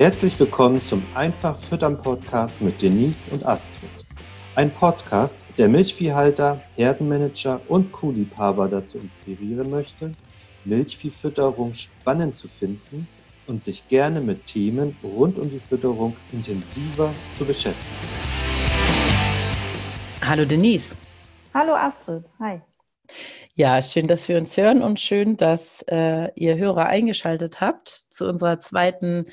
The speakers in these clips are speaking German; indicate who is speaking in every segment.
Speaker 1: Herzlich willkommen zum Einfach Füttern Podcast mit Denise und Astrid. Ein Podcast, der Milchviehhalter, Herdenmanager und Kuhliebhaber dazu inspirieren möchte, Milchviehfütterung spannend zu finden und sich gerne mit Themen rund um die Fütterung intensiver zu beschäftigen.
Speaker 2: Hallo Denise.
Speaker 3: Hallo Astrid. Hi.
Speaker 2: Ja, schön, dass wir uns hören und schön, dass äh, ihr Hörer eingeschaltet habt zu unserer zweiten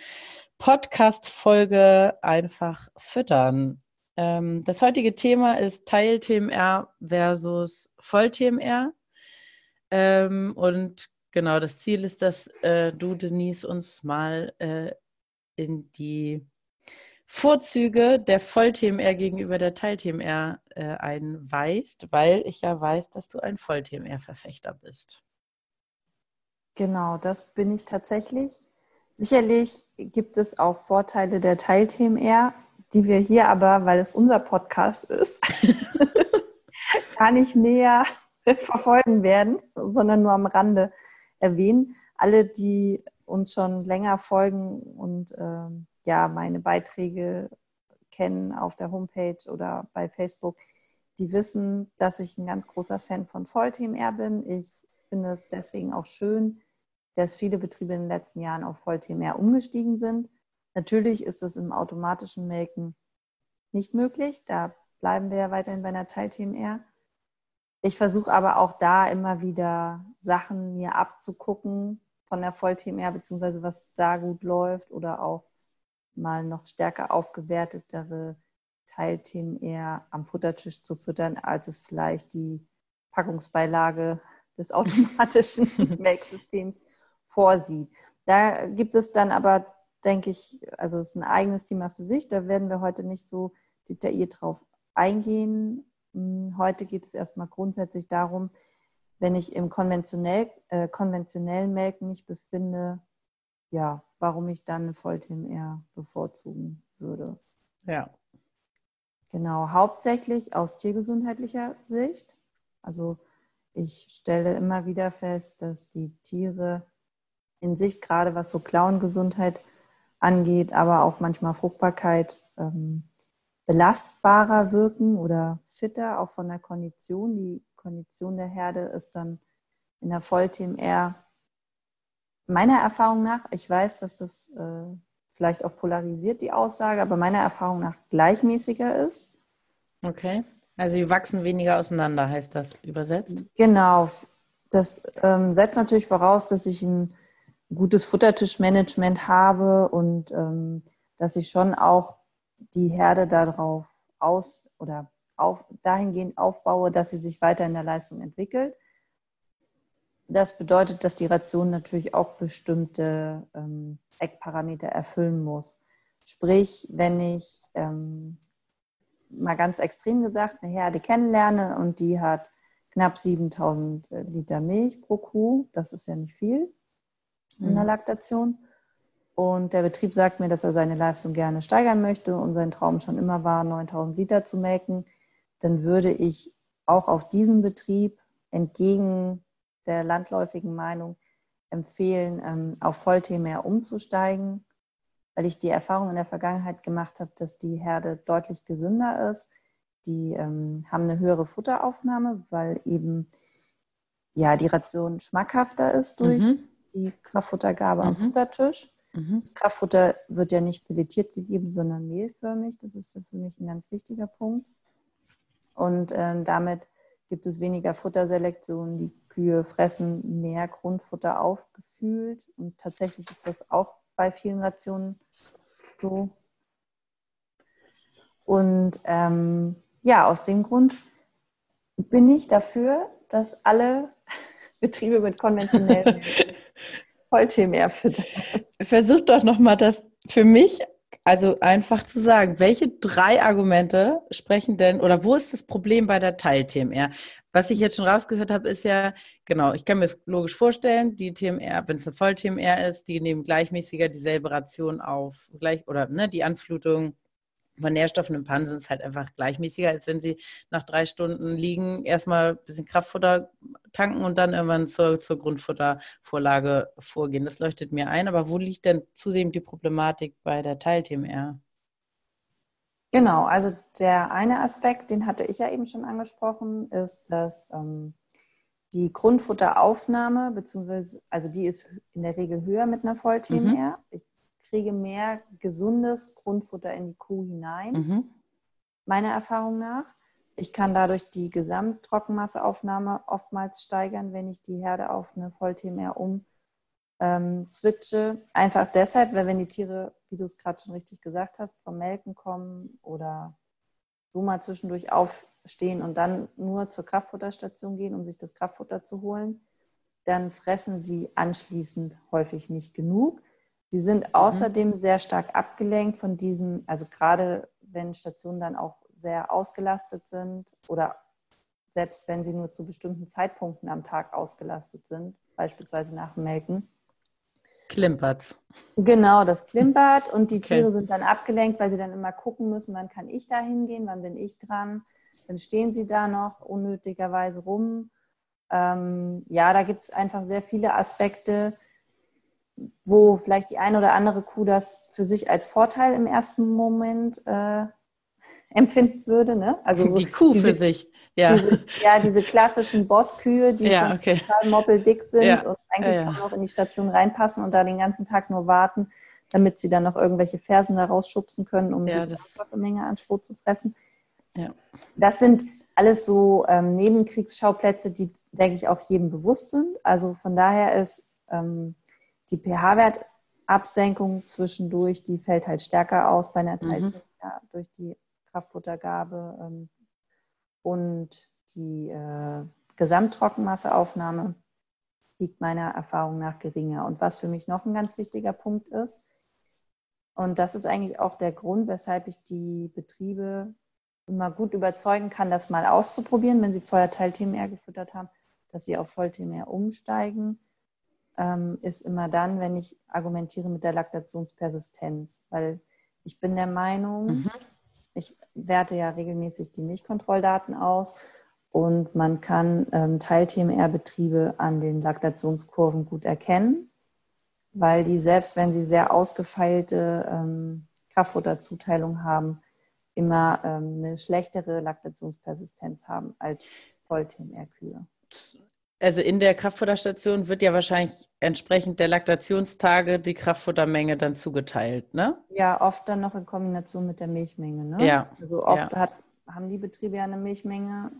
Speaker 2: Podcast-Folge Einfach füttern. Ähm, das heutige Thema ist Teil-TMR versus Voll-TMR. Ähm, und genau, das Ziel ist, dass äh, du, Denise, uns mal äh, in die Vorzüge der Voll-TMR gegenüber der Teil-TMR äh, einweist, weil ich ja weiß, dass du ein Voll-TMR-Verfechter bist.
Speaker 3: Genau, das bin ich tatsächlich. Sicherlich gibt es auch Vorteile der Teil-TMR, die wir hier aber, weil es unser Podcast ist, gar nicht näher verfolgen werden, sondern nur am Rande erwähnen. Alle, die uns schon länger folgen und ähm, ja meine Beiträge kennen auf der Homepage oder bei Facebook, die wissen, dass ich ein ganz großer Fan von Voll-TMR bin. Ich finde es deswegen auch schön, dass viele Betriebe in den letzten Jahren auf Voll-TMR umgestiegen sind. Natürlich ist es im automatischen Melken nicht möglich. Da bleiben wir ja weiterhin bei einer Teil-TMR. Ich versuche aber auch da immer wieder Sachen mir abzugucken von der Voll-TMR, beziehungsweise was da gut läuft oder auch mal noch stärker aufgewertetere Teilthemen eher am Futtertisch zu füttern, als es vielleicht die Packungsbeilage des automatischen Melksystems vorsieht. Da gibt es dann aber, denke ich, also es ist ein eigenes Thema für sich. Da werden wir heute nicht so detailliert drauf eingehen. Hm, heute geht es erstmal grundsätzlich darum, wenn ich im konventionell, äh, konventionellen Melken mich befinde, ja, warum ich dann eine Vollteam eher bevorzugen würde.
Speaker 2: Ja.
Speaker 3: Genau, hauptsächlich aus tiergesundheitlicher Sicht. Also ich stelle immer wieder fest, dass die Tiere in sich, gerade was so Klauengesundheit angeht, aber auch manchmal Fruchtbarkeit, ähm, belastbarer wirken oder fitter, auch von der Kondition. Die Kondition der Herde ist dann in der Vollteam eher meiner Erfahrung nach, ich weiß, dass das äh, vielleicht auch polarisiert, die Aussage, aber meiner Erfahrung nach gleichmäßiger ist.
Speaker 2: Okay. Also sie wachsen weniger auseinander, heißt das übersetzt?
Speaker 3: Genau. Das ähm, setzt natürlich voraus, dass ich ein gutes Futtertischmanagement habe und ähm, dass ich schon auch die Herde darauf aus oder auf, dahingehend aufbaue, dass sie sich weiter in der Leistung entwickelt. Das bedeutet, dass die Ration natürlich auch bestimmte ähm, Eckparameter erfüllen muss. Sprich, wenn ich ähm, mal ganz extrem gesagt eine Herde kennenlerne und die hat knapp 7000 äh, Liter Milch pro Kuh, das ist ja nicht viel in der mhm. Laktation. Und der Betrieb sagt mir, dass er seine Leistung gerne steigern möchte und sein Traum schon immer war, 9000 Liter zu melken. Dann würde ich auch auf diesem Betrieb entgegen der landläufigen Meinung empfehlen, ähm, auf Vollthema umzusteigen, weil ich die Erfahrung in der Vergangenheit gemacht habe, dass die Herde deutlich gesünder ist. Die ähm, haben eine höhere Futteraufnahme, weil eben ja die Ration schmackhafter ist durch mhm. Die Kraftfuttergabe mhm. am Futtertisch. Mhm. Das Kraftfutter wird ja nicht pelletiert gegeben, sondern mehlförmig. Das ist für mich ein ganz wichtiger Punkt. Und äh, damit gibt es weniger Futterselektion. Die Kühe fressen mehr Grundfutter aufgefühlt. Und tatsächlich ist das auch bei vielen Rationen so. Und ähm, ja, aus dem Grund bin ich dafür, dass alle Betriebe mit konventionellen Vollthemen füttern.
Speaker 2: Versuch doch nochmal das für mich also einfach zu sagen, welche drei Argumente sprechen denn oder wo ist das Problem bei der Teil-TMR? Was ich jetzt schon rausgehört habe, ist ja, genau, ich kann mir es logisch vorstellen, die TMR, wenn es eine Voll-TMR ist, die nehmen gleichmäßiger dieselbe Ration auf, gleich oder ne, die Anflutung von Nährstoffen im Pan sind es halt einfach gleichmäßiger, als wenn sie nach drei Stunden liegen, erstmal ein bisschen Kraftfutter tanken und dann irgendwann zur, zur Grundfuttervorlage vorgehen. Das leuchtet mir ein. Aber wo liegt denn zunehmend die Problematik bei der Teil-TMR?
Speaker 3: Genau, also der eine Aspekt, den hatte ich ja eben schon angesprochen, ist, dass ähm, die Grundfutteraufnahme, beziehungsweise, also die ist in der Regel höher mit einer Voll-TMR. Mhm. Ich kriege mehr gesundes Grundfutter in die Kuh hinein, mhm. meiner Erfahrung nach. Ich kann dadurch die Gesamttrockenmasseaufnahme oftmals steigern, wenn ich die Herde auf eine Voll-TMR um ähm, switche. Einfach deshalb, weil wenn die Tiere, wie du es gerade schon richtig gesagt hast, vom Melken kommen oder so mal zwischendurch aufstehen und dann nur zur Kraftfutterstation gehen, um sich das Kraftfutter zu holen, dann fressen sie anschließend häufig nicht genug. Sie sind mhm. außerdem sehr stark abgelenkt von diesem, also gerade wenn Stationen dann auch sehr ausgelastet sind oder selbst wenn sie nur zu bestimmten Zeitpunkten am Tag ausgelastet sind, beispielsweise nach dem Melken.
Speaker 2: Klimpert.
Speaker 3: Genau, das klimpert und die okay. Tiere sind dann abgelenkt, weil sie dann immer gucken müssen, wann kann ich da hingehen, wann bin ich dran. Dann stehen sie da noch unnötigerweise rum. Ähm, ja, da gibt es einfach sehr viele Aspekte, wo vielleicht die eine oder andere Kuh das für sich als Vorteil im ersten Moment äh, empfinden würde. Ne?
Speaker 2: Also so die Kuh diese, für sich. Ja.
Speaker 3: Diese, ja, diese klassischen Bosskühe, die ja, schon okay. total moppeldick sind ja. und eigentlich ja, kaum noch in die Station reinpassen und da den ganzen Tag nur warten, damit sie dann noch irgendwelche Fersen da rausschubsen können, um ja, die Menge an Schrot zu fressen. Ja. Das sind alles so ähm, Nebenkriegsschauplätze, die, denke ich, auch jedem bewusst sind. Also von daher ist ähm, die pH-Wertabsenkung zwischendurch, die fällt halt stärker aus bei einer Teilchen mhm. durch die Kraftfuttergabe ähm, und die äh, Gesamttrockenmasseaufnahme liegt meiner Erfahrung nach geringer. Und was für mich noch ein ganz wichtiger Punkt ist, und das ist eigentlich auch der Grund, weshalb ich die Betriebe immer gut überzeugen kann, das mal auszuprobieren, wenn sie vorher Teil-TMR gefüttert haben, dass sie auf Voll-TMR umsteigen, ähm, ist immer dann, wenn ich argumentiere mit der Laktationspersistenz. Weil ich bin der Meinung, mhm. Ich werte ja regelmäßig die Milchkontrolldaten aus und man kann ähm, Teil-TMR-Betriebe an den Laktationskurven gut erkennen, weil die selbst, wenn sie sehr ausgefeilte ähm, Kraftfutterzuteilung haben, immer ähm, eine schlechtere Laktationspersistenz haben als Voll-TMR-Kühe.
Speaker 2: Also in der Kraftfutterstation wird ja wahrscheinlich entsprechend der Laktationstage die Kraftfuttermenge dann zugeteilt, ne?
Speaker 3: Ja, oft dann noch in Kombination mit der Milchmenge, ne?
Speaker 2: Ja.
Speaker 3: Also oft ja. Hat, haben die Betriebe ja eine Milchmenge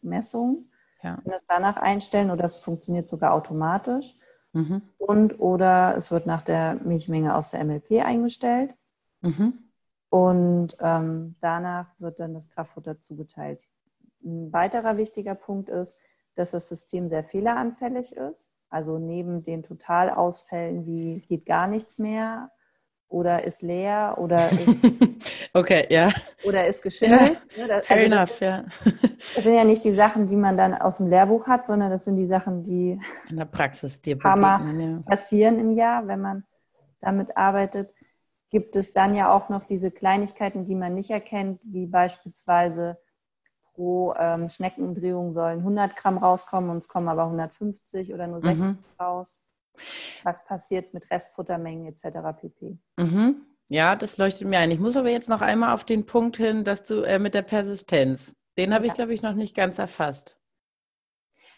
Speaker 3: Messung, ja. können das danach einstellen oder es funktioniert sogar automatisch. Mhm. Und oder es wird nach der Milchmenge aus der MLP eingestellt. Mhm. Und ähm, danach wird dann das Kraftfutter zugeteilt. Ein weiterer wichtiger Punkt ist, dass das System sehr fehleranfällig ist. Also neben den Totalausfällen wie geht gar nichts mehr oder ist leer oder ist
Speaker 2: okay, ja.
Speaker 3: oder ist geschimmelt.
Speaker 2: Ja, ne? fair also enough, das, ja.
Speaker 3: das sind ja nicht die Sachen, die man dann aus dem Lehrbuch hat, sondern das sind die Sachen, die
Speaker 2: in der Praxis dir
Speaker 3: ja. passieren im Jahr, wenn man damit arbeitet. Gibt es dann ja auch noch diese Kleinigkeiten, die man nicht erkennt, wie beispielsweise pro ähm, Schneckenumdrehung sollen 100 Gramm rauskommen und es kommen aber 150 oder nur 60 mhm. raus. Was passiert mit Restfuttermengen etc. pp.
Speaker 2: Mhm. Ja, das leuchtet mir ein. Ich muss aber jetzt noch einmal auf den Punkt hin, dass du äh, mit der Persistenz, den habe ja. ich, glaube ich, noch nicht ganz erfasst.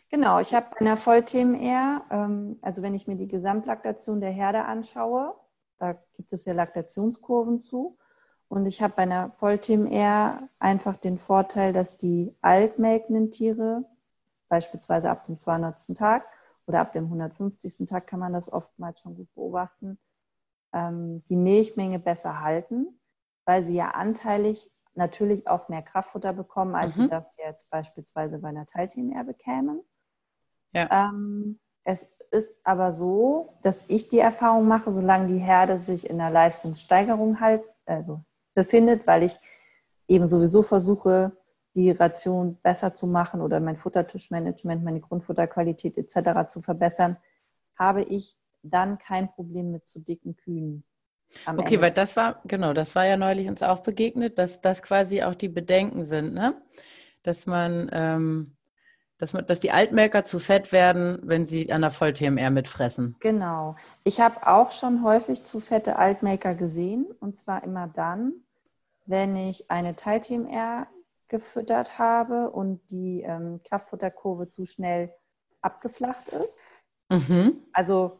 Speaker 3: Genau, ich habe bei einer Voll-TMR, ähm, also wenn ich mir die Gesamtlaktation der Herde anschaue, da gibt es ja Laktationskurven zu. Und ich habe bei einer Voll-TMR einfach den Vorteil, dass die altmelkenden Tiere, beispielsweise ab dem 200. Tag oder ab dem 150. Tag kann man das oftmals schon gut beobachten, ähm, die Milchmenge besser halten, weil sie ja anteilig natürlich auch mehr Kraftfutter bekommen, als mhm. sie das jetzt beispielsweise bei einer Teil-TMR bekämen. Ja. Ähm, es ist aber so, dass ich die Erfahrung mache, solange die Herde sich in der Leistungssteigerung halt, also befindet, weil ich eben sowieso versuche, die Ration besser zu machen oder mein Futtertischmanagement, meine Grundfutterqualität etc. zu verbessern, habe ich dann kein Problem mit zu dicken Kühen.
Speaker 2: okay, Ende. weil das war, genau, das war ja neulich uns auch begegnet, dass das quasi auch die Bedenken sind, ne? Dass man, ähm, dass, man, dass die Altmelker zu fett werden, wenn sie an der Voll-TMR mitfressen.
Speaker 3: Genau. Ich habe auch schon häufig zu fette Altmelker gesehen und zwar immer dann, wenn ich eine Teil-TMR gefüttert habe und die ähm, Kraftfutterkurve zu schnell abgeflacht ist. Mhm. Also,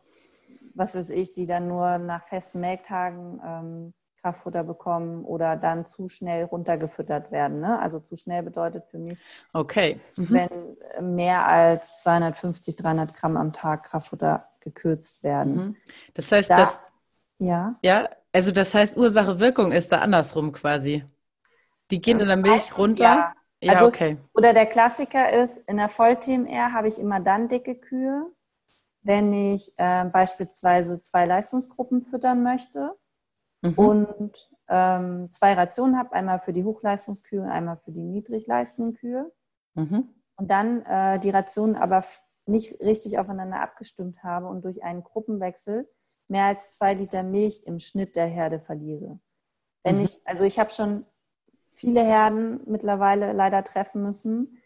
Speaker 3: was weiß ich, die dann nur nach festen Melktagen ähm, Kraftfutter bekommen oder dann zu schnell runtergefüttert werden. Ne? Also zu schnell bedeutet für mich,
Speaker 2: okay.
Speaker 3: Mhm. wenn mehr als 250, 300 Gramm am Tag Kraftfutter gekürzt werden. Mhm.
Speaker 2: Das heißt, da, das, ja. ja, also das heißt, Ursache-Wirkung ist da andersrum quasi. Die gehen in der Milch runter. Ja.
Speaker 3: ja also, okay. Oder der Klassiker ist, in der Voll-TMR habe ich immer dann dicke Kühe, wenn ich äh, beispielsweise zwei Leistungsgruppen füttern möchte mhm. und ähm, zwei Rationen habe, einmal für die Hochleistungskühe und einmal für die niedrigleistenden Kühe. Mhm. Und dann äh, die Rationen aber nicht richtig aufeinander abgestimmt habe und durch einen Gruppenwechsel mehr als zwei Liter Milch im Schnitt der Herde verliere. Wenn mhm. ich, also ich habe schon viele Herden mittlerweile leider treffen müssen,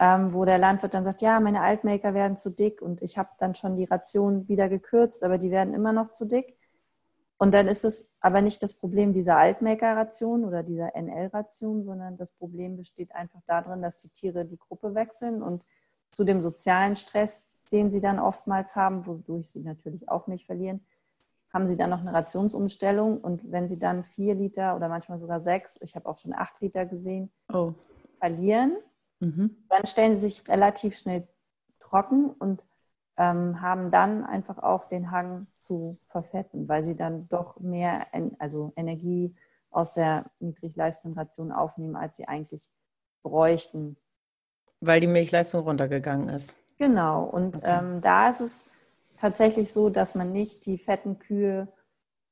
Speaker 3: ähm, wo der Landwirt dann sagt, ja, meine Altmaker werden zu dick und ich habe dann schon die Ration wieder gekürzt, aber die werden immer noch zu dick. Und dann ist es aber nicht das Problem dieser Altmaker-Ration oder dieser NL-Ration, sondern das Problem besteht einfach darin, dass die Tiere die Gruppe wechseln und zu dem sozialen Stress, den sie dann oftmals haben, wodurch sie natürlich auch nicht verlieren, haben sie dann noch eine Rationsumstellung. Und wenn sie dann vier Liter oder manchmal sogar sechs, ich habe auch schon acht Liter gesehen, oh. verlieren, mhm. dann stellen sie sich relativ schnell trocken und ähm, haben dann einfach auch den Hang zu verfetten, weil sie dann doch mehr also Energie aus der niedrigleistenden Ration aufnehmen, als sie eigentlich bräuchten.
Speaker 2: Weil die Milchleistung runtergegangen ist.
Speaker 3: Genau, und okay. ähm, da ist es tatsächlich so, dass man nicht die fetten Kühe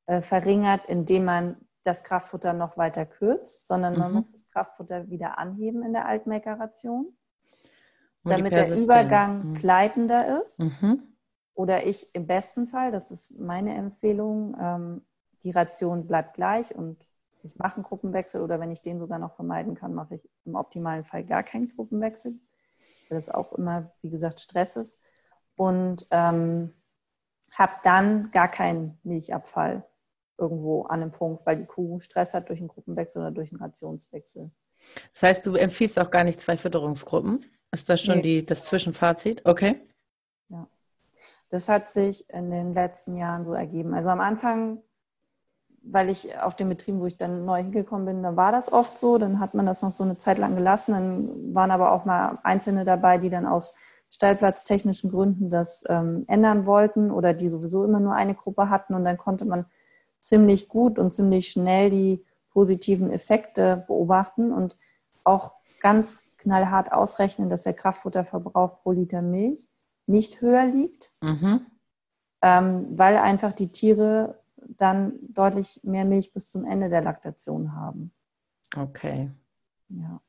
Speaker 3: äh, verringert, indem man das Kraftfutter noch weiter kürzt, sondern man mhm. muss das Kraftfutter wieder anheben in der Altmelkeration damit der Übergang mhm. gleitender ist. Mhm. Oder ich im besten Fall, das ist meine Empfehlung, ähm, die Ration bleibt gleich und ich mache einen Gruppenwechsel oder wenn ich den sogar noch vermeiden kann, mache ich im optimalen Fall gar keinen Gruppenwechsel, weil das auch immer, wie gesagt, Stress ist. Und ähm, habe dann gar keinen Milchabfall irgendwo an einem Punkt, weil die Kuh Stress hat durch einen Gruppenwechsel oder durch einen Rationswechsel.
Speaker 2: Das heißt, du empfiehlst auch gar nicht zwei Fütterungsgruppen? Ist das schon nee. die, das Zwischenfazit? Okay.
Speaker 3: Ja. Das hat sich in den letzten Jahren so ergeben. Also am Anfang, weil ich auf den Betrieben, wo ich dann neu hingekommen bin, da war das oft so. Dann hat man das noch so eine Zeit lang gelassen. Dann waren aber auch mal Einzelne dabei, die dann aus stallplatztechnischen Gründen das ähm, ändern wollten oder die sowieso immer nur eine Gruppe hatten. Und dann konnte man ziemlich gut und ziemlich schnell die positiven Effekte beobachten und auch ganz knallhart ausrechnen, dass der Kraftfutterverbrauch pro Liter Milch nicht höher liegt, mhm. ähm, weil einfach die Tiere dann deutlich mehr Milch bis zum Ende der Laktation haben.
Speaker 2: Okay.
Speaker 3: Ja.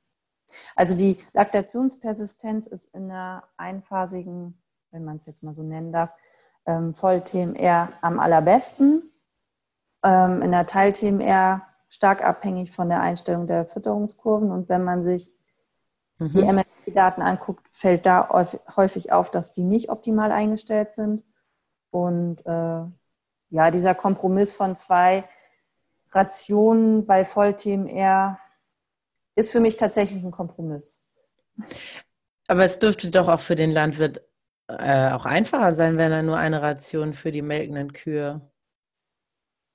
Speaker 3: Also die Laktationspersistenz ist in einer einphasigen, wenn man es jetzt mal so nennen darf, ähm, Voll-TMR am allerbesten. Ähm, in der Teil-TMR stark abhängig von der Einstellung der Fütterungskurven. Und wenn man sich mhm. die MSP-Daten anguckt, fällt da häufig auf, dass die nicht optimal eingestellt sind. Und äh, ja, dieser Kompromiss von zwei Rationen bei Voll-TMR ist für mich tatsächlich ein Kompromiss.
Speaker 2: Aber es dürfte doch auch für den Landwirt äh, auch einfacher sein, wenn er nur eine Ration für die melkenden Kühe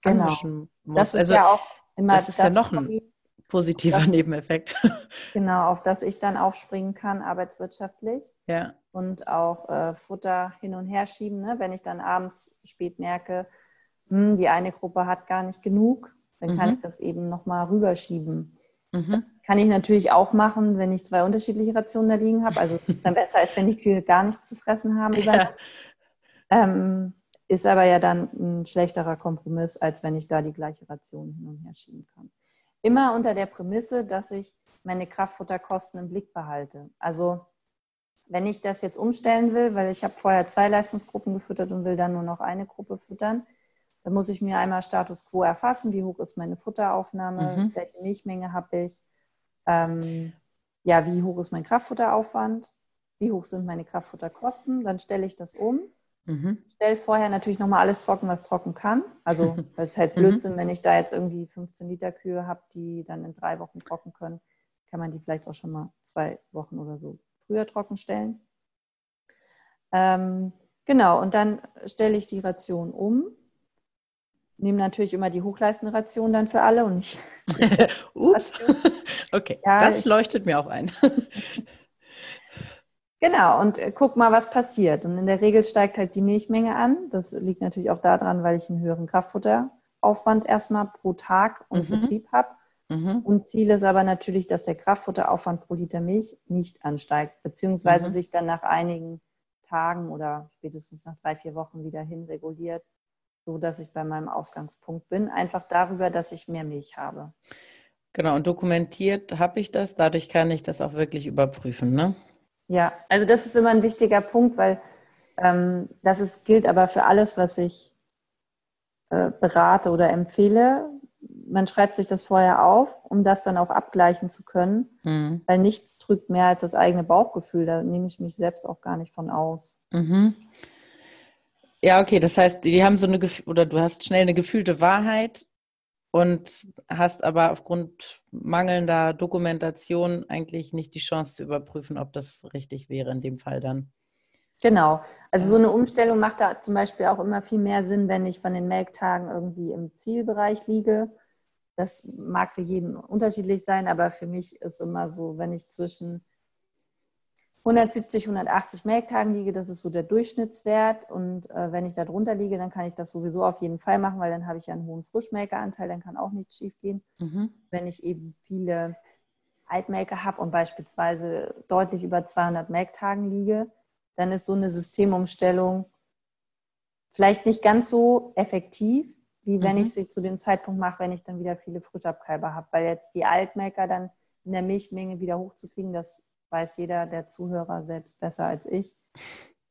Speaker 3: genau. muss. Das ist also, ja auch immer
Speaker 2: das ist das ja noch ein positiver das, Nebeneffekt.
Speaker 3: Genau, auf das ich dann aufspringen kann, arbeitswirtschaftlich.
Speaker 2: Ja.
Speaker 3: Und auch äh, Futter hin und her schieben. Ne? Wenn ich dann abends spät merke, hm, die eine Gruppe hat gar nicht genug, dann mhm. kann ich das eben nochmal rüberschieben. Mhm. kann ich natürlich auch machen, wenn ich zwei unterschiedliche Rationen da liegen habe. Also es ist dann besser, als wenn die Kühe gar nichts zu fressen haben. Ja. Ähm, ist aber ja dann ein schlechterer Kompromiss, als wenn ich da die gleiche Ration hin und her schieben kann. Immer unter der Prämisse, dass ich meine Kraftfutterkosten im Blick behalte. Also wenn ich das jetzt umstellen will, weil ich habe vorher zwei Leistungsgruppen gefüttert und will dann nur noch eine Gruppe füttern, Dann muss ich mir einmal Status quo erfassen, wie hoch ist meine Futteraufnahme,
Speaker 2: Mhm.
Speaker 3: welche Milchmenge habe ich, ähm, ja, wie hoch ist mein Kraftfutteraufwand, wie hoch sind meine Kraftfutterkosten. Dann stelle ich das um
Speaker 2: Mhm.
Speaker 3: stell vorher natürlich nochmal alles trocken, was trocken kann. Also das ist halt
Speaker 2: Mhm.
Speaker 3: Blödsinn, wenn ich da jetzt irgendwie 15 Liter Kühe habe, die dann in drei Wochen trocken können, kann man die vielleicht auch schon mal zwei Wochen oder so früher trocken stellen. Ähm, genau, und dann stelle ich die Ration um. Nehme natürlich immer die hochleistende Ration dann für alle und nicht
Speaker 2: Ups. Okay,
Speaker 3: Ja,
Speaker 2: das
Speaker 3: ich-
Speaker 2: leuchtet mir auch ein.
Speaker 3: Genau, und äh, guck mal, was passiert. Und in der Regel steigt halt die Milchmenge an. Das liegt natürlich auch daran, weil ich einen höheren Kraftfutteraufwand erstmal pro Tag und
Speaker 2: Mhm.
Speaker 3: Betrieb habe.
Speaker 2: Mhm.
Speaker 3: Und Ziel ist aber natürlich, dass der Kraftfutteraufwand pro Liter Milch nicht ansteigt, beziehungsweise
Speaker 2: Mhm.
Speaker 3: sich dann nach einigen Tagen oder spätestens nach drei, vier Wochen wieder hinreguliert, so dass ich bei meinem Ausgangspunkt bin. Einfach darüber, dass ich mehr Milch habe.
Speaker 2: Genau, und dokumentiert habe ich das. Dadurch kann ich das auch wirklich überprüfen. Ne?
Speaker 3: Ja, also das ist immer ein wichtiger Punkt, weil ähm, das ist, gilt aber für alles, was ich äh, berate oder empfehle. Man schreibt sich das vorher auf, um das dann auch abgleichen zu können,
Speaker 2: Mhm.
Speaker 3: weil nichts drückt mehr als das eigene Bauchgefühl. Da nehme ich mich selbst auch gar nicht von aus.
Speaker 2: Mhm. Ja, okay, das heißt, die haben so eine oder du hast schnell eine gefühlte Wahrheit und hast aber aufgrund mangelnder Dokumentation eigentlich nicht die Chance zu überprüfen, ob das richtig wäre in dem Fall dann.
Speaker 3: Genau. Also so eine Umstellung macht da zum Beispiel auch immer viel mehr Sinn, wenn ich von den Melktagen irgendwie im Zielbereich liege. Das mag für jeden unterschiedlich sein, aber für mich ist immer so, wenn ich zwischen 170, 180 Melktagen liege, das ist so der Durchschnittswert. Und äh, wenn ich da drunter liege, dann kann ich das sowieso auf jeden Fall machen, weil dann habe ich ja einen hohen Frischmelkeranteil, dann kann auch nichts schief gehen.
Speaker 2: Mhm.
Speaker 3: Wenn ich eben viele Altmelker habe und beispielsweise deutlich über 200 Melktagen liege, dann ist so eine Systemumstellung vielleicht nicht ganz so effektiv, wie wenn
Speaker 2: Mhm.
Speaker 3: ich sie zu dem Zeitpunkt mache, wenn ich dann wieder viele Frischabkalber habe. Weil jetzt die Altmelker dann in der Milchmenge wieder hochzukriegen, das weiß jeder der Zuhörer selbst besser als ich.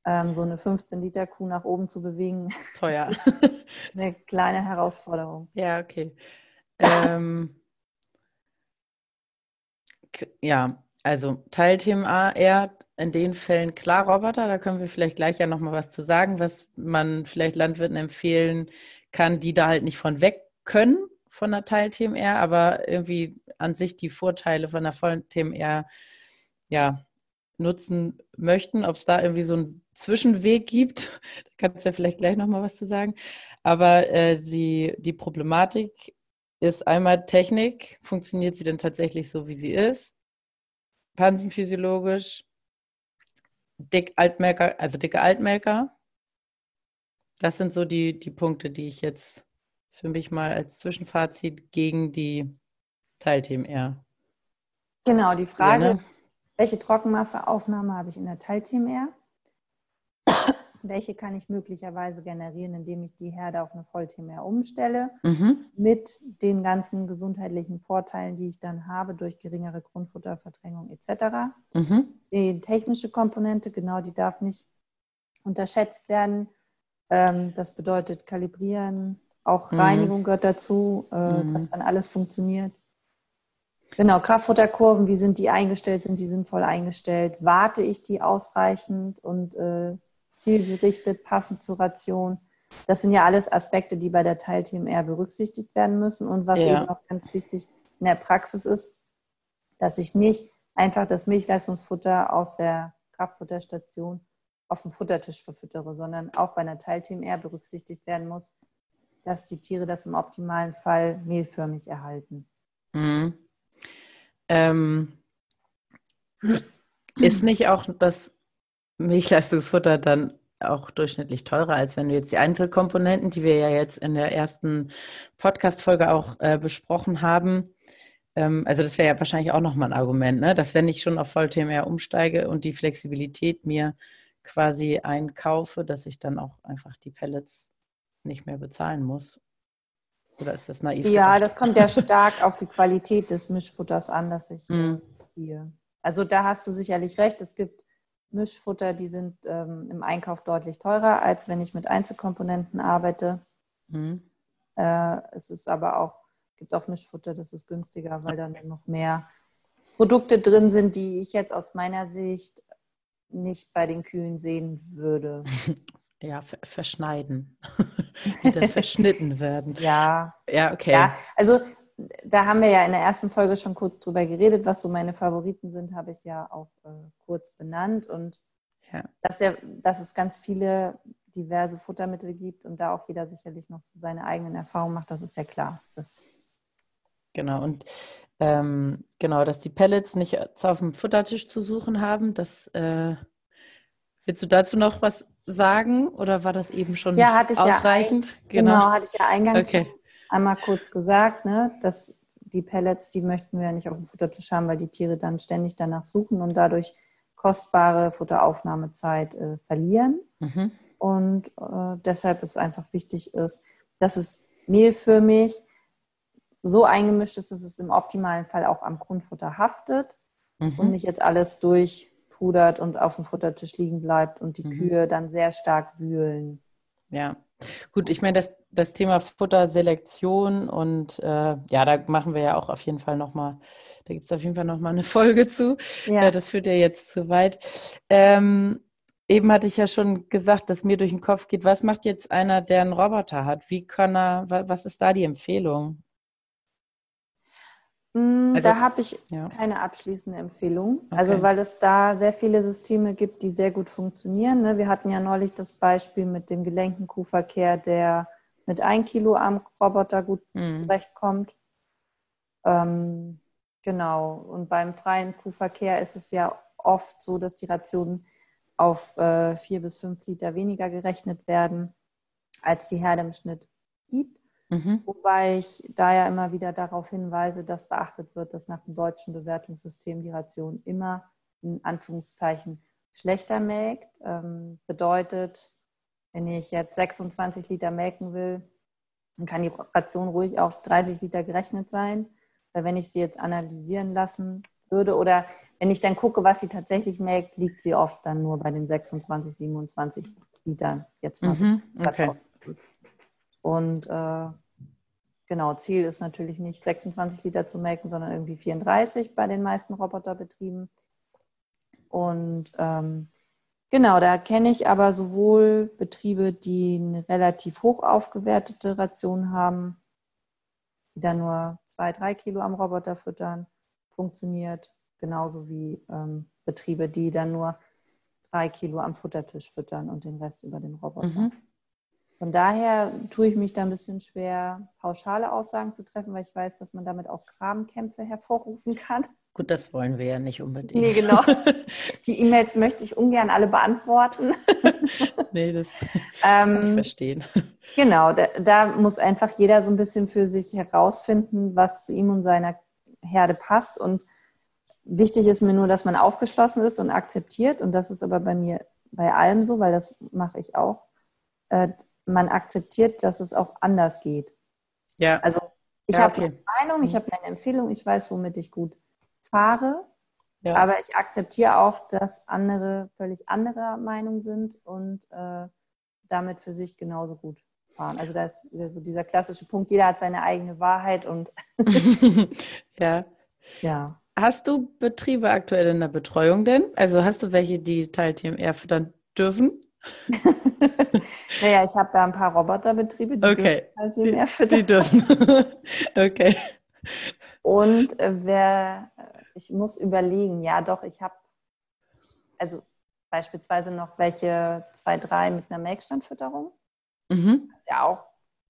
Speaker 3: Ähm, so eine 15-Liter-Kuh nach oben zu bewegen,
Speaker 2: Teuer.
Speaker 3: eine kleine Herausforderung.
Speaker 2: Ja, okay. Ähm, ja, also Teilthema eher in den Fällen klar Roboter, da können wir vielleicht gleich ja nochmal was zu sagen, was man vielleicht Landwirten empfehlen kann, die da halt nicht von weg können von der Teil-TMR, aber irgendwie an sich die Vorteile von der vollen TMR ja, nutzen möchten, ob es da irgendwie so einen Zwischenweg gibt, da kannst du ja vielleicht gleich nochmal was zu sagen. Aber äh, die, die Problematik ist einmal Technik. Funktioniert sie denn tatsächlich so, wie sie ist? Pansenphysiologisch, dick Altmelker, also dicke Altmelker. Das sind so die, die Punkte, die ich jetzt für mich mal als Zwischenfazit gegen die Teil-TMR.
Speaker 3: Genau, die Frage
Speaker 2: Ja, ne?
Speaker 3: ist, welche Trockenmasseaufnahme habe ich in der Teil-TMR? welche kann ich möglicherweise generieren, indem ich die Herde auf eine Voll-TMR umstelle,
Speaker 2: Mhm.
Speaker 3: mit den ganzen gesundheitlichen Vorteilen, die ich dann habe durch geringere Grundfutterverdrängung etc.
Speaker 2: Mhm.
Speaker 3: Die technische Komponente, genau, die darf nicht unterschätzt werden. Ähm, das bedeutet Kalibrieren, auch
Speaker 2: Mhm.
Speaker 3: Reinigung gehört dazu, äh,
Speaker 2: Mhm.
Speaker 3: dass dann alles funktioniert. Genau, Kraftfutterkurven, wie sind die eingestellt? Sind die sinnvoll eingestellt? Warte ich die ausreichend und äh, zielgerichtet, passend zur Ration? Das sind ja alles Aspekte, die bei der Teil-TMR berücksichtigt werden müssen. Und was
Speaker 2: Ja.
Speaker 3: eben auch ganz wichtig in der Praxis ist, dass ich nicht einfach das Milchleistungsfutter aus der Kraftfutterstation auf dem Futtertisch verfüttere, sondern auch bei einer Teil-TMR berücksichtigt werden muss, dass die Tiere das im optimalen Fall mehlförmig erhalten.
Speaker 2: Mhm. Ähm, ist nicht auch das Milchleistungsfutter dann auch durchschnittlich teurer, als wenn du jetzt die Einzelkomponenten, die wir ja jetzt in der ersten Podcast-Folge auch äh, besprochen haben, ähm, also das wäre ja wahrscheinlich auch nochmal ein Argument, ne? dass wenn ich schon auf Voll-TMR umsteige und die Flexibilität mir quasi einkaufe, dass ich dann auch einfach die Pellets nicht mehr bezahlen muss. Oder ist das naiv?
Speaker 3: Ja,
Speaker 2: gedacht?
Speaker 3: das kommt ja stark auf die Qualität des Mischfutters an, das ich
Speaker 2: Mhm.
Speaker 3: hier. Also da hast du sicherlich recht. Es gibt Mischfutter, die sind ähm, im Einkauf deutlich teurer, als wenn ich mit Einzelkomponenten arbeite. Mhm. Äh, es ist aber auch, gibt auch Mischfutter, das ist günstiger, weil dann noch mehr Produkte drin sind, die ich jetzt aus meiner Sicht nicht bei den Kühen sehen würde.
Speaker 2: Ja, verschneiden. die dann verschnitten werden.
Speaker 3: Ja.
Speaker 2: Ja, okay.
Speaker 3: Ja, also da haben wir ja in der ersten Folge schon kurz drüber geredet, was so meine Favoriten sind, habe ich ja auch äh, kurz benannt. Und ja. dass, der, dass es ganz viele diverse Futtermittel gibt und da auch jeder sicherlich noch so seine eigenen Erfahrungen macht, das ist ja klar. Das
Speaker 2: genau, und ähm, genau, dass die Pellets nicht auf dem Futtertisch zu suchen haben, das äh, willst du dazu noch was sagen oder war das eben schon
Speaker 3: ja, hatte ich
Speaker 2: ausreichend? Ja,
Speaker 3: genau. genau, hatte ich ja eingangs okay. einmal kurz gesagt, ne, dass die Pellets, die möchten wir ja nicht auf dem Futtertisch haben, weil die Tiere dann ständig danach suchen und dadurch kostbare Futteraufnahmezeit äh, verlieren. Mhm. Und äh, deshalb ist einfach wichtig ist, dass es mehlförmig so eingemischt ist, dass es im optimalen Fall auch am Grundfutter haftet mhm. und nicht jetzt alles durchpudert und auf dem Futtertisch liegen bleibt und die mhm. Kühe dann sehr stark wühlen.
Speaker 2: Ja, gut, ich meine, das, das Thema Futterselektion und äh, ja, da machen wir ja auch auf jeden Fall nochmal, da gibt es auf jeden Fall nochmal eine Folge zu. Ja. Äh, das führt ja jetzt zu weit. Ähm, eben hatte ich ja schon gesagt, dass mir durch den Kopf geht, was macht jetzt einer, der einen Roboter hat? Wie kann er, was ist da die Empfehlung?
Speaker 3: Mm, also, da habe ich ja. keine abschließende Empfehlung. Okay. Also weil es da sehr viele Systeme gibt, die sehr gut funktionieren. Ne? Wir hatten ja neulich das Beispiel mit dem gelenkten Kuhverkehr, der mit ein Kilo am Roboter gut mhm. zurechtkommt. Ähm, genau. Und beim freien Kuhverkehr ist es ja oft so, dass die Rationen auf äh, vier bis fünf Liter weniger gerechnet werden, als die Herde im Schnitt. Mhm. Wobei ich da ja immer wieder darauf hinweise, dass beachtet wird, dass nach dem deutschen Bewertungssystem die Ration immer in Anführungszeichen schlechter melkt. Ähm, bedeutet, wenn ich jetzt 26 Liter melken will, dann kann die Ration ruhig auf 30 Liter gerechnet sein. Weil wenn ich sie jetzt analysieren lassen würde oder wenn ich dann gucke, was sie tatsächlich melkt, liegt sie oft dann nur bei den 26, 27 Litern. Jetzt mal mhm, okay. Und äh, genau, Ziel ist natürlich nicht 26 Liter zu melken, sondern irgendwie 34 bei den meisten Roboterbetrieben. Und ähm, genau, da kenne ich aber sowohl Betriebe, die eine relativ hoch aufgewertete Ration haben, die dann nur zwei, drei Kilo am Roboter füttern, funktioniert, genauso wie ähm, Betriebe, die dann nur drei Kilo am Futtertisch füttern und den Rest über den Roboter. Mhm. Von daher tue ich mich da ein bisschen schwer, pauschale Aussagen zu treffen, weil ich weiß, dass man damit auch Grabenkämpfe hervorrufen kann.
Speaker 2: Gut, das wollen wir ja nicht unbedingt.
Speaker 3: Nee, genau. Die E-Mails möchte ich ungern alle beantworten.
Speaker 2: nee, das ähm, kann ich verstehen.
Speaker 3: Genau, da, da, muss einfach jeder so ein bisschen für sich herausfinden, was zu ihm und seiner Herde passt. Und wichtig ist mir nur, dass man aufgeschlossen ist und akzeptiert. Und das ist aber bei mir bei allem so, weil das mache ich auch äh, man akzeptiert, dass es auch anders geht.
Speaker 2: Ja.
Speaker 3: Also ich ja, habe eine Meinung, ich mhm. habe meine Empfehlung, ich weiß, womit ich gut fahre. Ja. Aber ich akzeptiere auch, dass andere völlig anderer Meinung sind und äh, damit für sich genauso gut fahren. Also da ist so dieser klassische Punkt, jeder hat seine eigene Wahrheit und
Speaker 2: ja. ja. Hast du Betriebe aktuell in der Betreuung denn? Also hast du welche, die Teil TMR füttern dürfen?
Speaker 3: naja, ich habe ja ein paar Roboterbetriebe, die
Speaker 2: okay.
Speaker 3: dürfen halt je mehr füttern.
Speaker 2: Die dürfen. okay.
Speaker 3: Und äh, wer, ich muss überlegen, ja doch, ich habe also beispielsweise noch welche zwei, drei mit einer Melkstandfütterung. Mhm. Das ist ja auch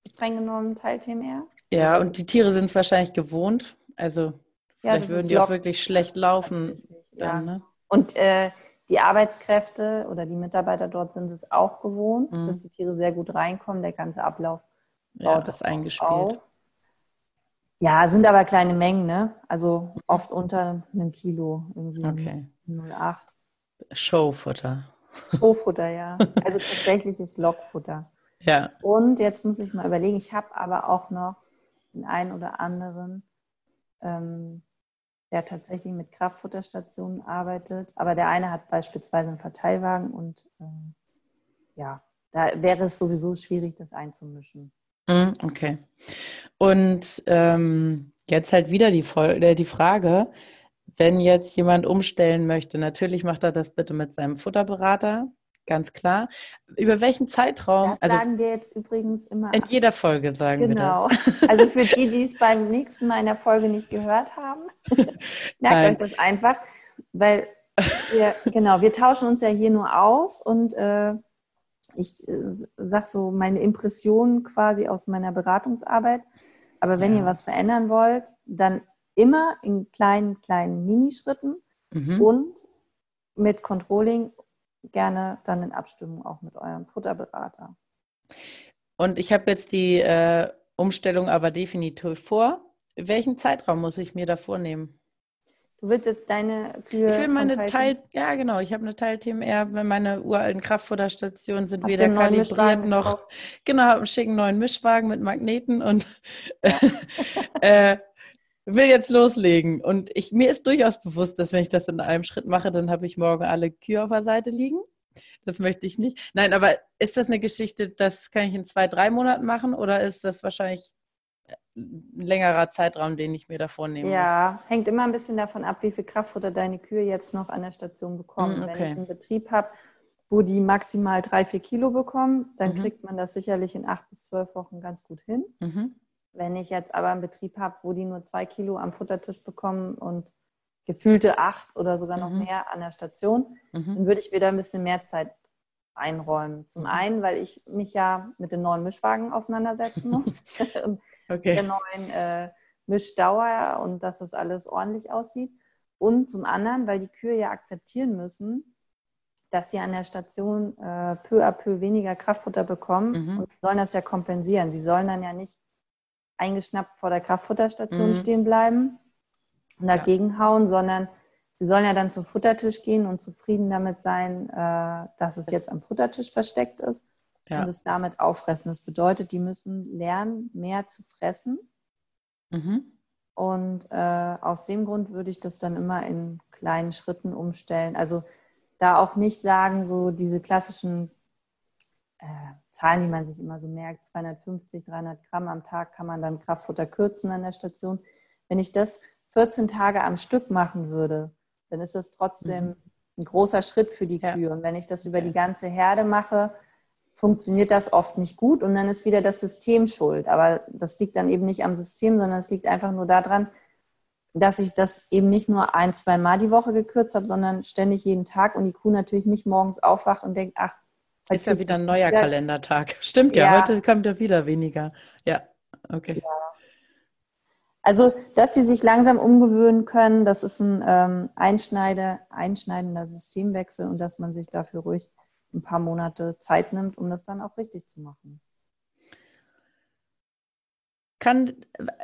Speaker 3: streng genommen Teil TMR.
Speaker 2: Ja, und die Tiere sind es wahrscheinlich gewohnt. Also vielleicht ja, würden die auch wirklich schlecht laufen. Dann, ja. ne?
Speaker 3: Und äh, die Arbeitskräfte oder die Mitarbeiter dort sind es auch gewohnt, mhm. dass die Tiere sehr gut reinkommen. Der ganze Ablauf
Speaker 2: ja, baut das eingespielt. Auf.
Speaker 3: Ja, sind aber kleine Mengen, ne? Also oft unter einem Kilo, irgendwie
Speaker 2: okay.
Speaker 3: 0,8.
Speaker 2: Showfutter.
Speaker 3: Showfutter, ja. Also tatsächliches Lockfutter.
Speaker 2: Ja.
Speaker 3: Und jetzt muss ich mal überlegen, ich habe aber auch noch den einen oder anderen ähm, der tatsächlich mit Kraftfutterstationen arbeitet. Aber der eine hat beispielsweise einen Verteilwagen und äh, ja, da wäre es sowieso schwierig, das einzumischen.
Speaker 2: Mhm, okay. Und ähm, jetzt halt wieder die, äh, die Frage, wenn jetzt jemand umstellen möchte, natürlich macht er das bitte mit seinem Futterberater, ganz klar. Über welchen Zeitraum?
Speaker 3: Das also, sagen wir jetzt übrigens immer.
Speaker 2: In jeder Folge sagen
Speaker 3: genau.
Speaker 2: wir
Speaker 3: das. Genau. Also für die, die es beim nächsten Mal in der Folge nicht gehört haben, merkt euch das einfach, weil wir, genau, wir tauschen uns ja hier nur aus und äh, ich äh, sage so meine Impressionen quasi aus meiner Beratungsarbeit. Aber wenn ja. ihr was verändern wollt, dann immer in kleinen, kleinen Minischritten mhm. und mit Controlling gerne dann in Abstimmung auch mit eurem Futterberater.
Speaker 2: Und ich habe jetzt die äh, Umstellung aber definitiv vor. Welchen Zeitraum muss ich mir da vornehmen?
Speaker 3: Du willst jetzt deine Kühe.
Speaker 2: Ich will meine Teil, ja genau, ich habe eine Teil-TMR, meine uralten Kraftfutterstationen sind Hast weder kalibriert noch. Drauf? Genau, habe einen schicken neuen Mischwagen mit Magneten und äh, will jetzt loslegen. Und ich, mir ist durchaus bewusst, dass wenn ich das in einem Schritt mache, dann habe ich morgen alle Kühe auf der Seite liegen. Das möchte ich nicht. Nein, aber ist das eine Geschichte, das kann ich in zwei, drei Monaten machen oder ist das wahrscheinlich ein längerer Zeitraum, den ich mir davor nehme.
Speaker 3: Ja, muss. hängt immer ein bisschen davon ab, wie viel Kraftfutter deine Kühe jetzt noch an der Station bekommen. okay. Wenn ich einen Betrieb habe, wo die maximal drei, vier Kilo bekommen, dann mhm. kriegt man das sicherlich in acht bis zwölf Wochen ganz gut hin. Mhm. Wenn ich jetzt aber einen Betrieb habe, wo die nur zwei Kilo am Futtertisch bekommen und gefühlte acht oder sogar noch mhm. mehr an der Station, mhm. dann würde ich wieder ein bisschen mehr Zeit einräumen. Zum mhm. einen, weil ich mich ja mit den neuen Mischwagen auseinandersetzen muss. okay. der neuen äh, Mischdauer und dass das alles ordentlich aussieht. Und zum anderen, weil die Kühe ja akzeptieren müssen, dass sie an der Station äh, peu à peu weniger Kraftfutter bekommen mhm. und sie sollen das ja kompensieren. Sie sollen dann ja nicht eingeschnappt vor der Kraftfutterstation mhm. stehen bleiben und dagegen ja. hauen, sondern sie sollen ja dann zum Futtertisch gehen und zufrieden damit sein, äh, dass es jetzt am Futtertisch versteckt ist ja. und es damit auffressen. Das bedeutet, die müssen lernen, mehr zu fressen. Mhm. Und äh, aus dem Grund würde ich das dann immer in kleinen Schritten umstellen. Also da auch nicht sagen, so diese klassischen äh, Zahlen, die man sich immer so merkt, 250, 300 Gramm am Tag kann man dann Kraftfutter kürzen an der Station. Wenn ich das 14 Tage am Stück machen würde, dann ist das trotzdem mhm. ein großer Schritt für die Kühe. Ja. Und wenn ich das über die ganze Herde mache, funktioniert das oft nicht gut und dann ist wieder das System schuld. Aber das liegt dann eben nicht am System, sondern es liegt einfach nur daran, dass ich das eben nicht nur ein, zwei Mal die Woche gekürzt habe, sondern ständig jeden Tag und die Kuh natürlich nicht morgens aufwacht und denkt, ach,
Speaker 2: ist ja wieder ein neuer wieder. Kalendertag. Stimmt ja, ja, heute kommt ja wieder weniger. Ja, okay. Ja.
Speaker 3: Also, dass sie sich langsam umgewöhnen können, das ist ein ähm, einschneide, einschneidender Systemwechsel und dass man sich dafür ruhig ein paar Monate Zeit nimmt, um das dann auch richtig zu machen.
Speaker 2: Kann,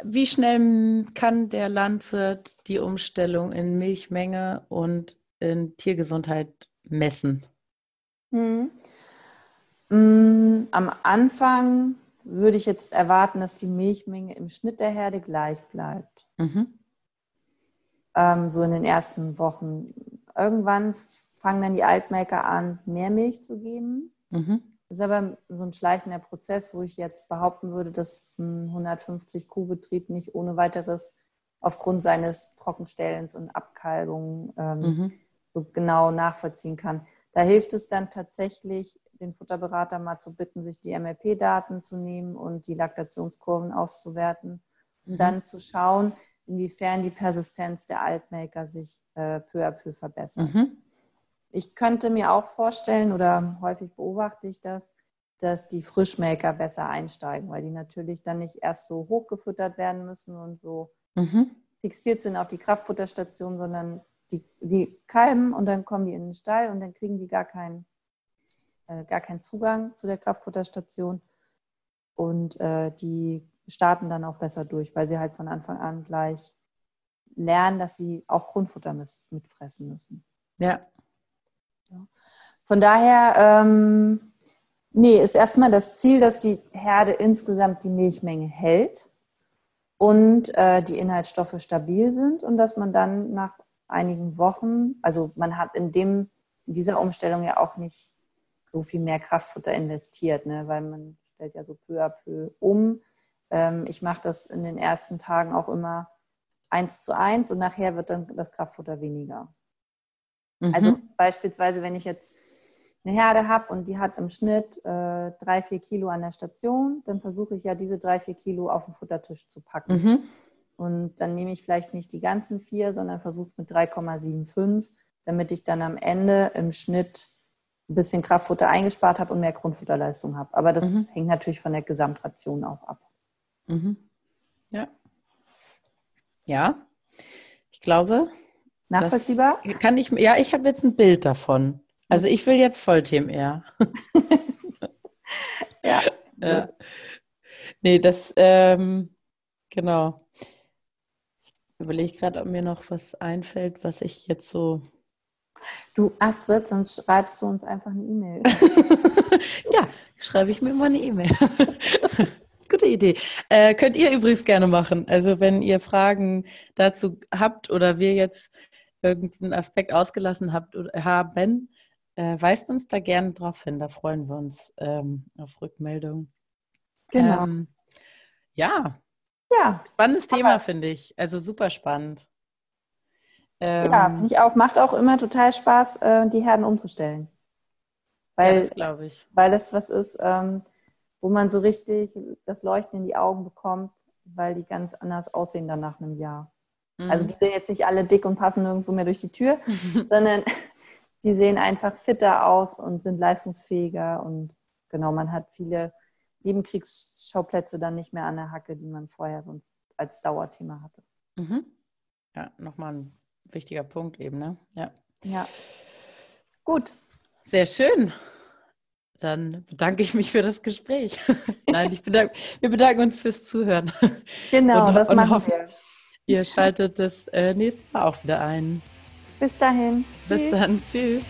Speaker 2: wie schnell kann der Landwirt die Umstellung in Milchmenge und in Tiergesundheit messen?
Speaker 3: Hm. Am Anfang würde ich jetzt erwarten, dass die Milchmenge im Schnitt der Herde gleich bleibt. Mhm. Ähm, so in den ersten Wochen. Irgendwann fangen dann die Altmelker an, mehr Milch zu geben. Mhm. Das ist aber so ein schleichender Prozess, wo ich jetzt behaupten würde, dass ein 150-Kuh-Betrieb nicht ohne weiteres aufgrund seines Trockenstellens und Abkalbungen ähm, mhm. so genau nachvollziehen kann. Da hilft es dann tatsächlich, den Futterberater mal zu bitten, sich die MLP-Daten zu nehmen und die Laktationskurven auszuwerten, um mhm. dann zu schauen, inwiefern die Persistenz der Altmelker sich äh, peu à peu verbessert. Mhm. Ich könnte mir auch vorstellen, oder häufig beobachte ich das, dass die Frischmelker besser einsteigen, weil die natürlich dann nicht erst so hochgefüttert werden müssen und so mhm. fixiert sind auf die Kraftfutterstation, sondern die, die kalben und dann kommen die in den Stall und dann kriegen die gar keinen, äh, gar keinen Zugang zu der Kraftfutterstation. Und äh, die starten dann auch besser durch, weil sie halt von Anfang an gleich lernen, dass sie auch Grundfutter mitfressen müssen.
Speaker 2: Ja,
Speaker 3: von daher, ähm, nee, ist erstmal das Ziel, dass die Herde insgesamt die Milchmenge hält und äh, die Inhaltsstoffe stabil sind und dass man dann nach einigen Wochen, also man hat in dem in dieser Umstellung ja auch nicht so viel mehr Kraftfutter investiert, ne, weil man stellt ja so peu à peu um. Ähm, ich mache das in den ersten Tagen auch immer eins zu eins und nachher wird dann das Kraftfutter weniger. Mhm. Also beispielsweise, wenn ich jetzt eine Herde habe und die hat im Schnitt äh, drei, vier Kilo an der Station, dann versuche ich ja diese drei, vier Kilo auf den Futtertisch zu packen. Mhm. Und dann nehme ich vielleicht nicht die ganzen vier, sondern versuche es mit 3,75, damit ich dann am Ende im Schnitt ein bisschen Kraftfutter eingespart habe und mehr Grundfutterleistung habe. Aber das mhm. hängt natürlich von der Gesamtration auch ab.
Speaker 2: Mhm. Ja. Ja, ich glaube.
Speaker 3: Nachvollziehbar?
Speaker 2: Kann ich, ja, ich habe jetzt ein Bild davon. Also ich will jetzt Voll-TMR. ja. ja. Nee, das, ähm, genau. Ich überlege gerade, ob mir noch was einfällt, was ich jetzt so.
Speaker 3: Du, Astrid, sonst schreibst du uns einfach eine E-Mail.
Speaker 2: ja, schreibe ich mir mal eine E-Mail. Gute Idee. Äh, könnt ihr übrigens gerne machen. Also wenn ihr Fragen dazu habt oder wir jetzt irgendeinen Aspekt ausgelassen habt oder haben, äh, weist uns da gerne drauf hin. Da freuen wir uns ähm, auf Rückmeldung.
Speaker 3: Genau. Ähm,
Speaker 2: ja.
Speaker 3: Ja.
Speaker 2: Spannendes Thema, finde ich. Also super spannend.
Speaker 3: Ähm, ja, finde ich auch. Macht auch immer total Spaß, äh, die Herden umzustellen. Weil, ja, das
Speaker 2: glaube ich.
Speaker 3: Weil das was ist, ähm, wo man so richtig das Leuchten in die Augen bekommt, weil die ganz anders aussehen dann nach einem Jahr. Mhm. Also die sind jetzt nicht alle dick und passen nirgendwo mehr durch die Tür, sondern die sehen einfach fitter aus und sind leistungsfähiger und genau, man hat viele Nebenkriegsschauplätze dann nicht mehr an der Hacke, die man vorher sonst als Dauerthema hatte.
Speaker 2: Mhm. Ja, nochmal ein wichtiger Punkt eben, ne? Ja.
Speaker 3: Ja. Gut.
Speaker 2: Sehr schön. Dann bedanke ich mich für das Gespräch. Nein, ich bedanke, wir bedanken uns fürs Zuhören.
Speaker 3: Genau, und, das machen hoffen, wir.
Speaker 2: Ihr schaltet das äh, nächste Mal auch wieder ein.
Speaker 3: Bis dahin.
Speaker 2: Bis Tschüss. dann. Tschüss.